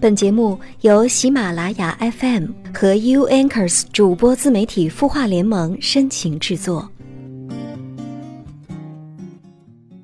本节目由喜马拉雅 FM 和 U Anchors 主播自媒体孵化联盟深情制作。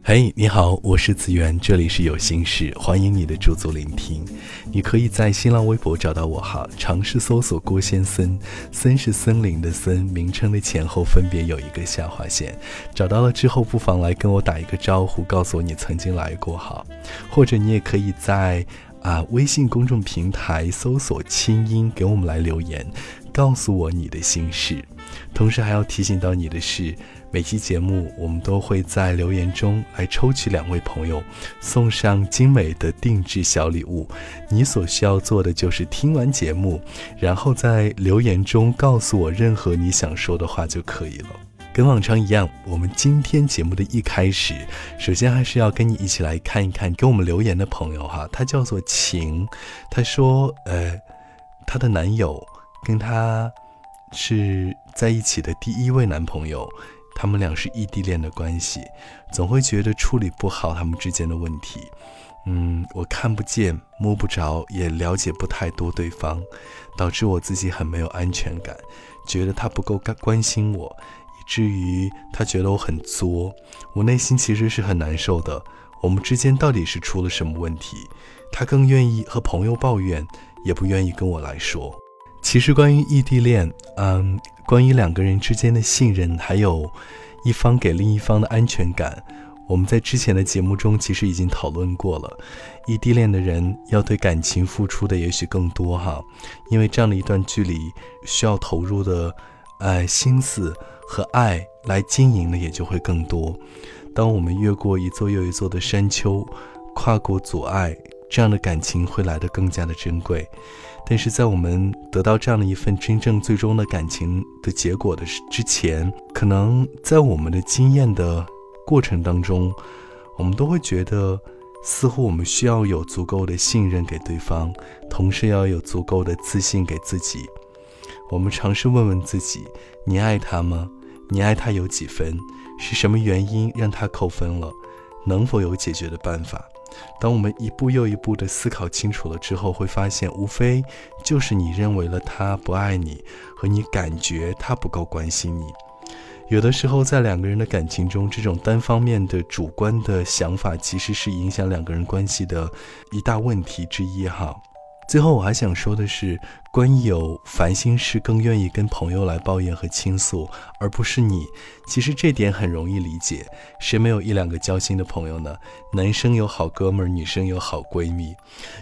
嘿，你好，我是子源，这里是有心事，欢迎你的驻足聆听。你可以在新浪微博找到我哈，尝试搜索郭先森，森是森林的森，名称的前后分别有一个下划线。找到了之后，不妨来跟我打一个招呼，告诉我你曾经来过哈，或者你也可以在。啊！微信公众平台搜索“清音”，给我们来留言，告诉我你的心事。同时还要提醒到你的是，每期节目我们都会在留言中来抽取两位朋友，送上精美的定制小礼物。你所需要做的就是听完节目，然后在留言中告诉我任何你想说的话就可以了。跟往常一样，我们今天节目的一开始，首先还是要跟你一起来看一看给我们留言的朋友哈，他叫做晴，他说，呃，她的男友跟她是在一起的第一位男朋友，他们俩是异地恋的关系，总会觉得处理不好他们之间的问题，嗯，我看不见摸不着，也了解不太多对方，导致我自己很没有安全感，觉得他不够关关心我。至于他觉得我很作，我内心其实是很难受的。我们之间到底是出了什么问题？他更愿意和朋友抱怨，也不愿意跟我来说。其实关于异地恋，嗯，关于两个人之间的信任，还有一方给另一方的安全感，我们在之前的节目中其实已经讨论过了。异地恋的人要对感情付出的也许更多哈，因为这样的一段距离需要投入的，呃，心思。和爱来经营的也就会更多。当我们越过一座又一座的山丘，跨过阻碍，这样的感情会来得更加的珍贵。但是在我们得到这样的一份真正最终的感情的结果的之前，可能在我们的经验的过程当中，我们都会觉得，似乎我们需要有足够的信任给对方，同时要有足够的自信给自己。我们尝试问问自己：你爱他吗？你爱他有几分？是什么原因让他扣分了？能否有解决的办法？当我们一步又一步地思考清楚了之后，会发现，无非就是你认为了他不爱你，和你感觉他不够关心你。有的时候，在两个人的感情中，这种单方面的主观的想法，其实是影响两个人关系的一大问题之一。哈。最后我还想说的是，关于有烦心事更愿意跟朋友来抱怨和倾诉，而不是你。其实这点很容易理解，谁没有一两个交心的朋友呢？男生有好哥们儿，女生有好闺蜜。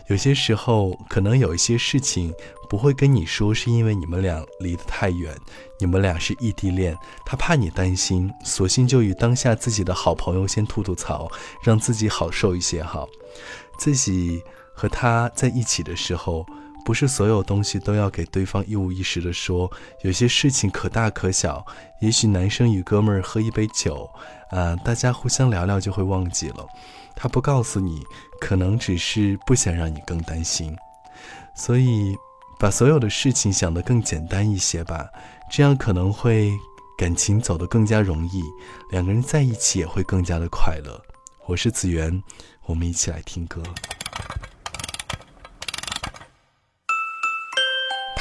有些时候，可能有一些事情不会跟你说，是因为你们俩离得太远，你们俩是异地恋，他怕你担心，索性就与当下自己的好朋友先吐吐槽，让自己好受一些哈，自己。和他在一起的时候，不是所有东西都要给对方一五一十的说，有些事情可大可小。也许男生与哥们儿喝一杯酒，啊，大家互相聊聊就会忘记了。他不告诉你，可能只是不想让你更担心。所以，把所有的事情想得更简单一些吧，这样可能会感情走得更加容易，两个人在一起也会更加的快乐。我是子源，我们一起来听歌。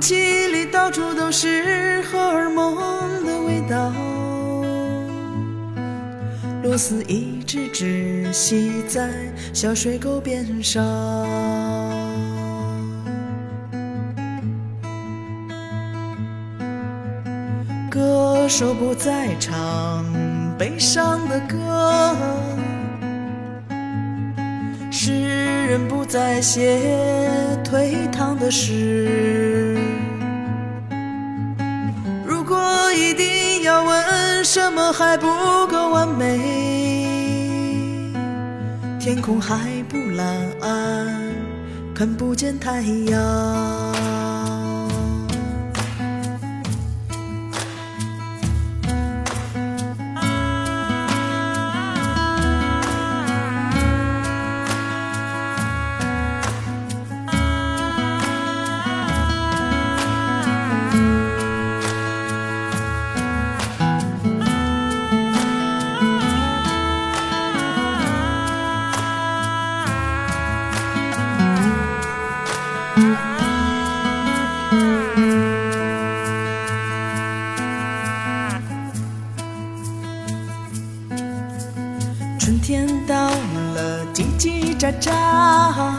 空气里到处都是荷尔蒙的味道，螺丝一直窒息在小水沟边上。歌手不再唱悲伤的歌，不再写颓唐的诗。如果一定要问什么还不够完美，天空还不蓝，看不见太阳。家，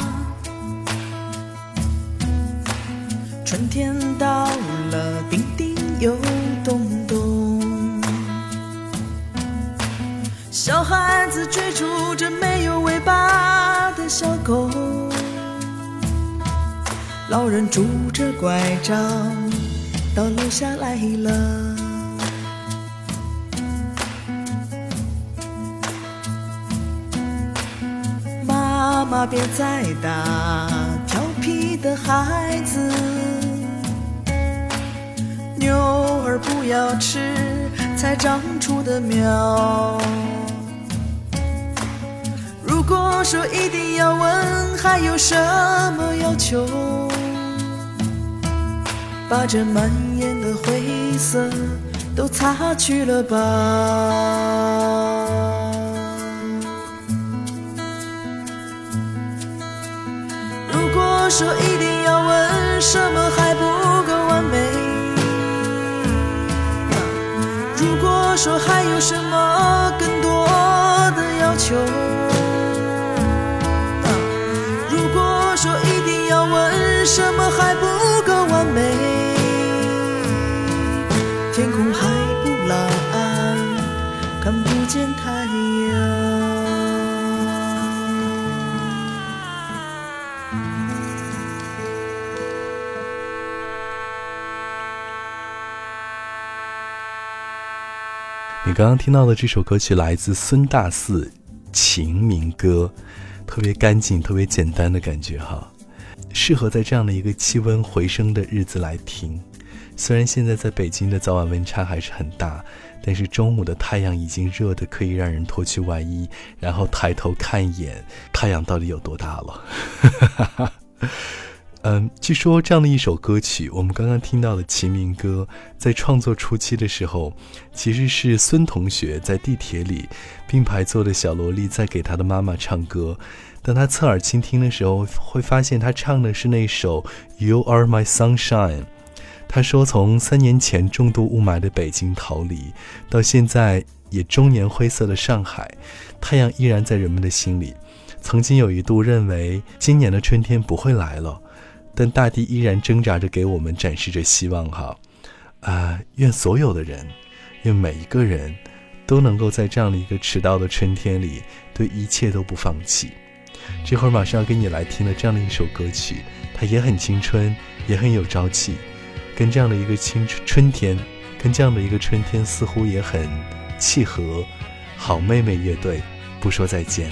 春天到了，叮叮又咚咚，小孩子追逐着没有尾巴的小狗，老人拄着拐杖到楼下来了。妈妈别再打调皮的孩子，牛儿不要吃才长出的苗。如果说一定要问还有什么要求，把这满眼的灰色都擦去了吧。说一定要问什么还不刚刚听到的这首歌曲来自孙大四《情民歌》，特别干净、特别简单的感觉哈，适合在这样的一个气温回升的日子来听。虽然现在在北京的早晚温差还是很大，但是中午的太阳已经热得可以让人脱去外衣，然后抬头看一眼太阳到底有多大了。嗯，据说这样的一首歌曲，我们刚刚听到的《齐民歌》，在创作初期的时候，其实是孙同学在地铁里并排坐的小萝莉在给他的妈妈唱歌。当他侧耳倾听的时候，会发现他唱的是那首《You Are My Sunshine》。他说，从三年前重度雾霾的北京逃离，到现在也中年灰色的上海，太阳依然在人们的心里。曾经有一度认为今年的春天不会来了。但大地依然挣扎着给我们展示着希望，哈，啊！愿所有的人，愿每一个人，都能够在这样的一个迟到的春天里，对一切都不放弃。这会儿马上要给你来听的这样的一首歌曲，它也很青春，也很有朝气，跟这样的一个青春春天，跟这样的一个春天似乎也很契合。好妹妹乐队，不说再见。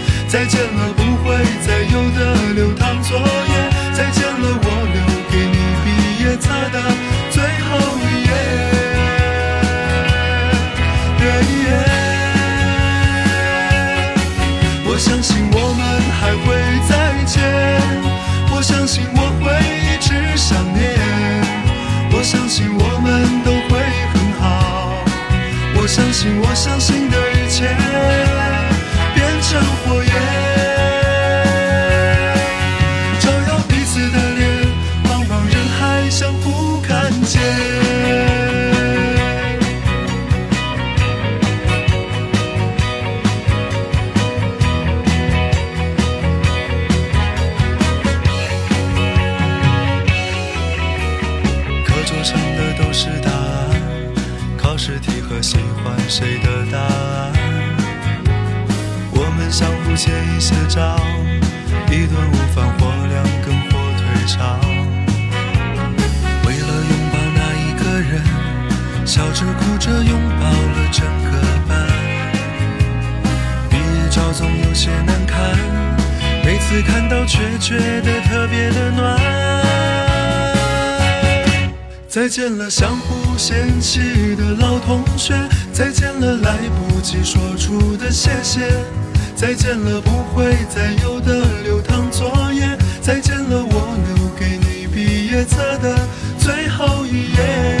再见了不会再有的流淌作业，再见了我留给你毕业册的最后一页。我相信我们还会再见，我相信我会一直想念，我相信我们都会很好，我相信我相信笑着哭着拥抱了整个班。毕业照总有些难看，每次看到却觉得特别的暖。再见了，相互嫌弃的老同学；再见了，来不及说出的谢谢；再见了，不会再有的流淌作业；再见了，我留给你毕业册的最后一页。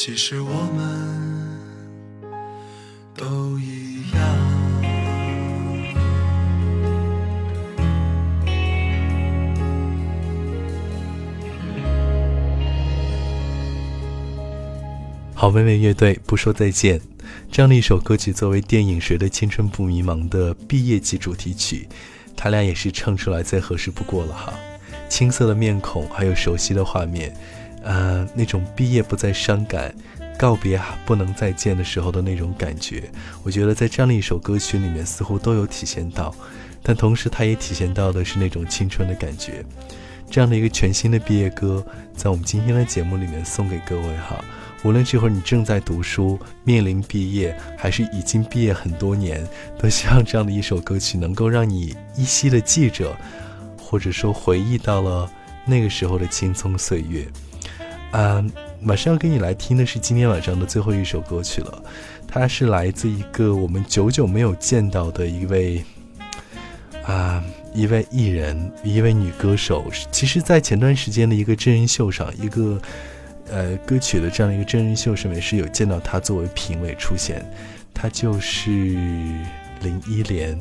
其实我们都一样。好妹妹乐队不说再见，这样的一首歌曲作为电影《谁的青春不迷茫》的毕业季主题曲，他俩也是唱出来再合适不过了哈。青涩的面孔，还有熟悉的画面，呃，那种毕业不再伤感，告别不能再见的时候的那种感觉，我觉得在这样的一首歌曲里面似乎都有体现到，但同时它也体现到的是那种青春的感觉。这样的一个全新的毕业歌，在我们今天的节目里面送给各位哈。无论这会儿你正在读书，面临毕业，还是已经毕业很多年，都希望这样的一首歌曲能够让你依稀的记着，或者说回忆到了那个时候的青葱岁月。嗯，马上要跟你来听的是今天晚上的最后一首歌曲了，它是来自一个我们久久没有见到的一位啊。一位艺人，一位女歌手，其实，在前段时间的一个真人秀上，一个呃歌曲的这样的一个真人秀上面，是有见到她作为评委出现。她就是林忆莲，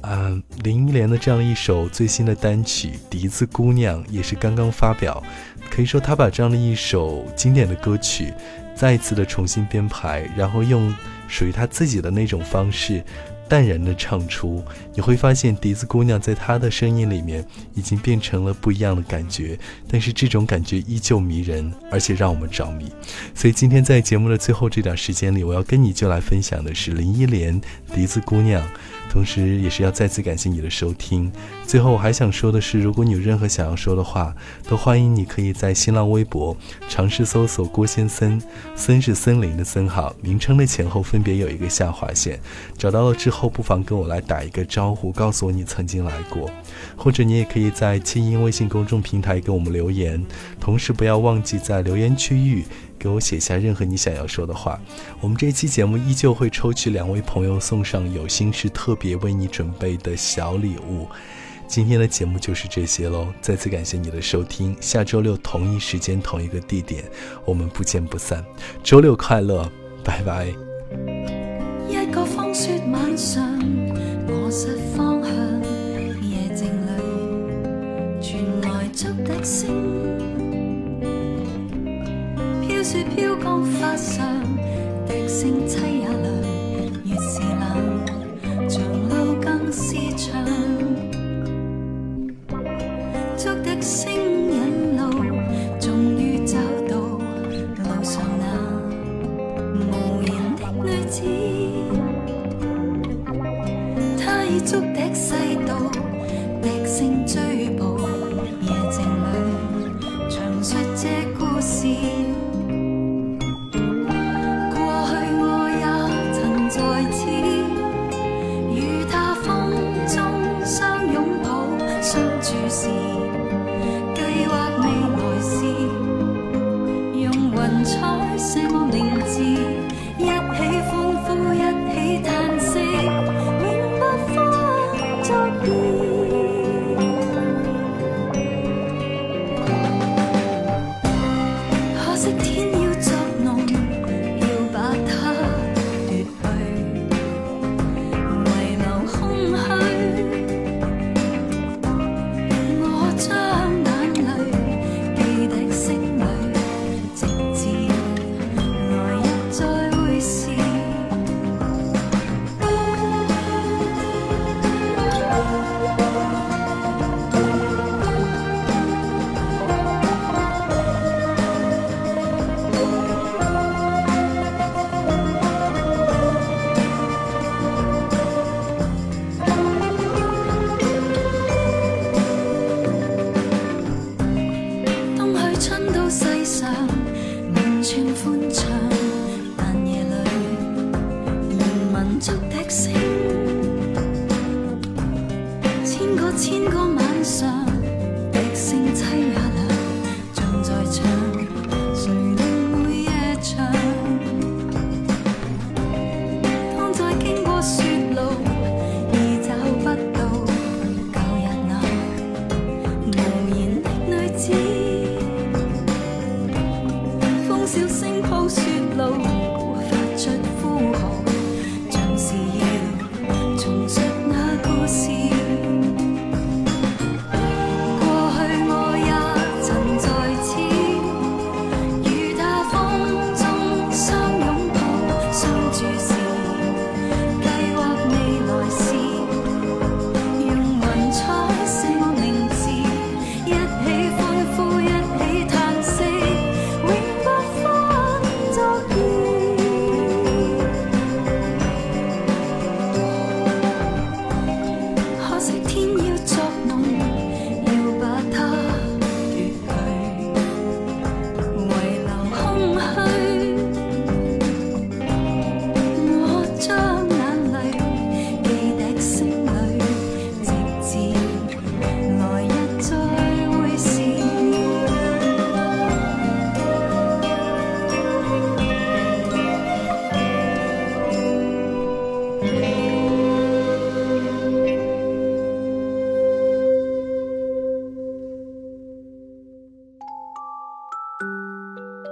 啊，林忆莲的这样一首最新的单曲《笛子姑娘》也是刚刚发表。可以说，她把这样的一首经典的歌曲再一次的重新编排，然后用属于她自己的那种方式。淡然的唱出，你会发现笛子姑娘在她的声音里面已经变成了不一样的感觉，但是这种感觉依旧迷人，而且让我们着迷。所以今天在节目的最后这点时间里，我要跟你就来分享的是林忆莲《笛子姑娘》。同时，也是要再次感谢你的收听。最后，我还想说的是，如果你有任何想要说的话，都欢迎你可以在新浪微博尝试搜索“郭先森”，森是森林的森号，名称的前后分别有一个下划线。找到了之后，不妨跟我来打一个招呼，告诉我你曾经来过。或者你也可以在清音微信公众平台给我们留言，同时不要忘记在留言区域。给我写下任何你想要说的话，我们这期节目依旧会抽取两位朋友送上有心事特别为你准备的小礼物。今天的节目就是这些喽，再次感谢你的收听，下周六同一时间同一个地点，我们不见不散。周六快乐，拜拜。一个风雪晚上，我失方向，夜静里传来竹笛声。雪飘降发上，笛声凄也凉。月是冷，长路更是长。竹笛声